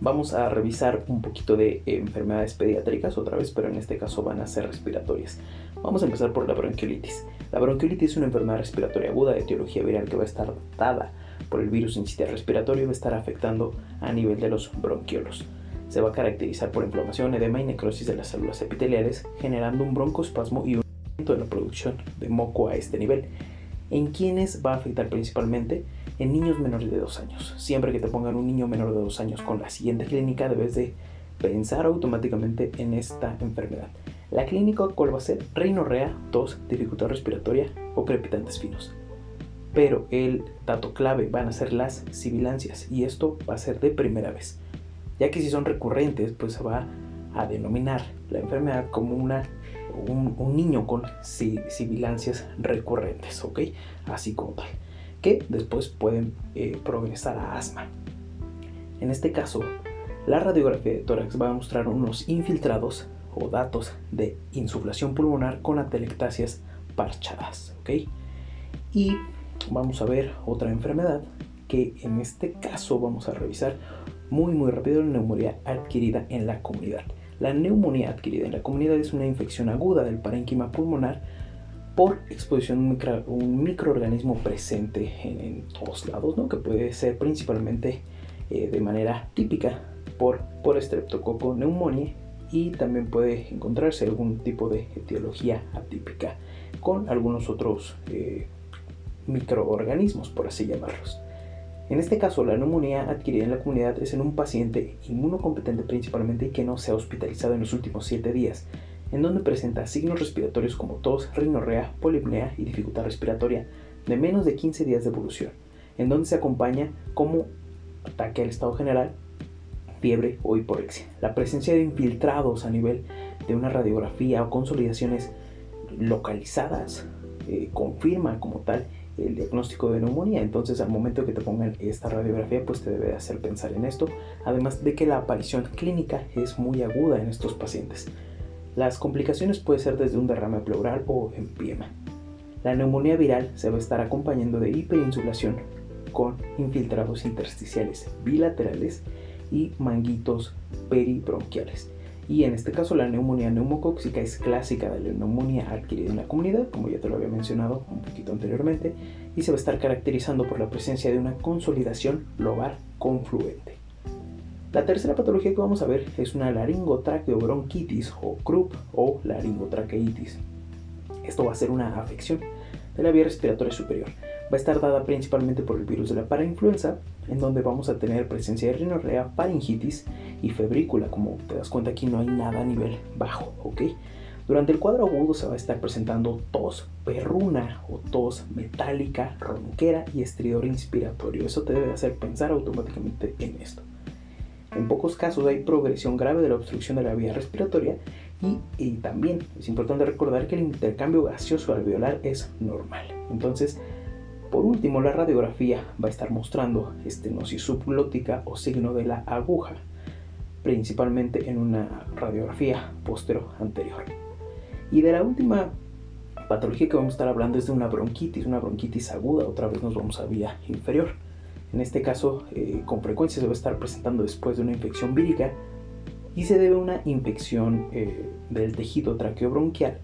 Vamos a revisar un poquito de enfermedades pediátricas otra vez, pero en este caso van a ser respiratorias. Vamos a empezar por la bronquiolitis. La bronquiolitis es una enfermedad respiratoria aguda de etiología viral que va a estar dada por el virus incitial respiratorio y va a estar afectando a nivel de los bronquiolos. Se va a caracterizar por inflamación, edema y necrosis de las células epiteliales, generando un broncoespasmo y un aumento de la producción de moco a este nivel. ¿En quiénes va a afectar principalmente? En niños menores de 2 años. Siempre que te pongan un niño menor de 2 años con la siguiente clínica, debes de pensar automáticamente en esta enfermedad. La clínica cuál va a ser rinorrea, tos, dificultad respiratoria o crepitantes finos. Pero el dato clave van a ser las sibilancias y esto va a ser de primera vez. Ya que si son recurrentes, pues se va a denominar la enfermedad como una, un, niño con sibilancias recurrentes, ¿ok? Así como tal que después pueden eh, progresar a asma. En este caso, la radiografía de tórax va a mostrar unos infiltrados o datos de insuflación pulmonar con atelectasias parchadas. Y vamos a ver otra enfermedad que en este caso vamos a revisar muy muy rápido la neumonía adquirida en la comunidad. La neumonía adquirida en la comunidad es una infección aguda del parénquima pulmonar por exposición a un, microorganismo presente en, todos lados, ¿no? que puede ser principalmente eh, de manera típica por, por Streptococcus pneumoniae y también puede encontrarse algún tipo de etiología atípica con algunos otros eh, microorganismos, por así llamarlos. En este caso, la neumonía adquirida en la comunidad es en un paciente inmunocompetente principalmente y que no se ha hospitalizado en los últimos 7 días, en donde presenta signos respiratorios como tos, rinorrea, polipnea y dificultad respiratoria de menos de 15 días de evolución, en donde se acompaña como ataque al estado general, fiebre o hiporexia. La presencia de infiltrados a nivel de una radiografía o consolidaciones localizadas eh, confirma como tal el diagnóstico de neumonía. Entonces, al momento que te pongan esta radiografía, pues te debe hacer pensar en esto. Además de que la aparición clínica es muy aguda en estos pacientes. Las complicaciones pueden ser desde un derrame pleural o empiema. La neumonía viral se va a estar acompañando de hiperinsulación con infiltrados intersticiales bilaterales y manguitos peribronquiales. Y en este caso la neumonía neumocóxica es clásica de la neumonía adquirida en la comunidad, como ya te lo había mencionado un poquito anteriormente, y se va a estar caracterizando por la presencia de una consolidación lobar confluente. La tercera patología que vamos a ver es una laringotraqueobronquitis o CRUP o laringotraqueitis. Esto va a ser una afección de la vía respiratoria superior. Va a estar dada principalmente por el virus de la parainfluenza, en donde vamos a tener presencia de rinorrea, faringitis y febrícula. Como te das cuenta aquí no hay nada a nivel bajo, ¿ok? Durante el cuadro agudo se va a estar presentando tos perruna o tos metálica, ronquera y estridor inspiratorio. Eso te debe hacer pensar automáticamente en esto. En pocos casos hay progresión grave de la obstrucción de la vía respiratoria y, también es importante recordar que el intercambio gaseoso alveolar es normal. Entonces, por último, la radiografía va a estar mostrando estenosis subglótica o signo de la aguja, principalmente en una radiografía postero-anterior. Y de la última patología que vamos a estar hablando es de una bronquitis, una bronquitis aguda, otra vez nos vamos a vía inferior. En este caso, eh, con frecuencia se va a estar presentando después de una infección vírica y se debe a una infección eh, del tejido traqueobronquial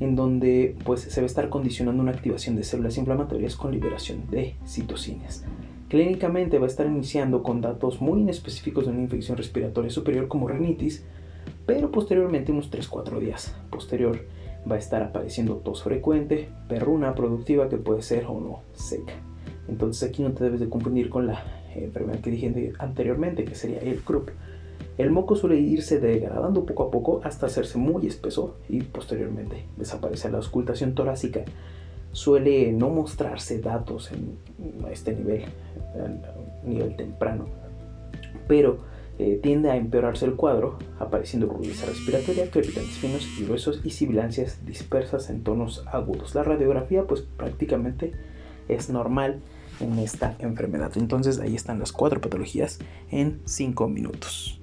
en donde pues, se va a estar condicionando una activación de células inflamatorias con liberación de citocinas. Clínicamente va a estar iniciando con datos muy inespecíficos de una infección respiratoria superior como rinitis, pero posteriormente, unos 3-4 días posterior, va a estar apareciendo tos frecuente, perruna productiva que puede ser o no seca. Entonces aquí no te debes de confundir con la enfermedad que dije anteriormente, que sería el CRUP. El moco suele irse degradando poco a poco hasta hacerse muy espeso y posteriormente desaparece. La auscultación torácica suele no mostrarse datos en, este nivel, a nivel temprano, pero eh, tiende a empeorarse el cuadro, apareciendo rudeza respiratoria, crepitantes finos y gruesos y sibilancias dispersas en tonos agudos. La radiografía pues prácticamente es normal en esta enfermedad. Entonces ahí están las cuatro patologías en 5 minutos.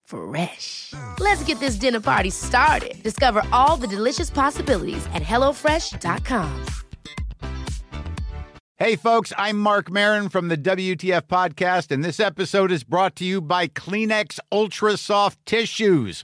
Fresh. Let's get this dinner party started. Discover all the delicious possibilities at hellofresh.com. Hey, folks, I'm Mark Marin from the WTF Podcast, and this episode is brought to you by Kleenex Ultra Soft Tissues,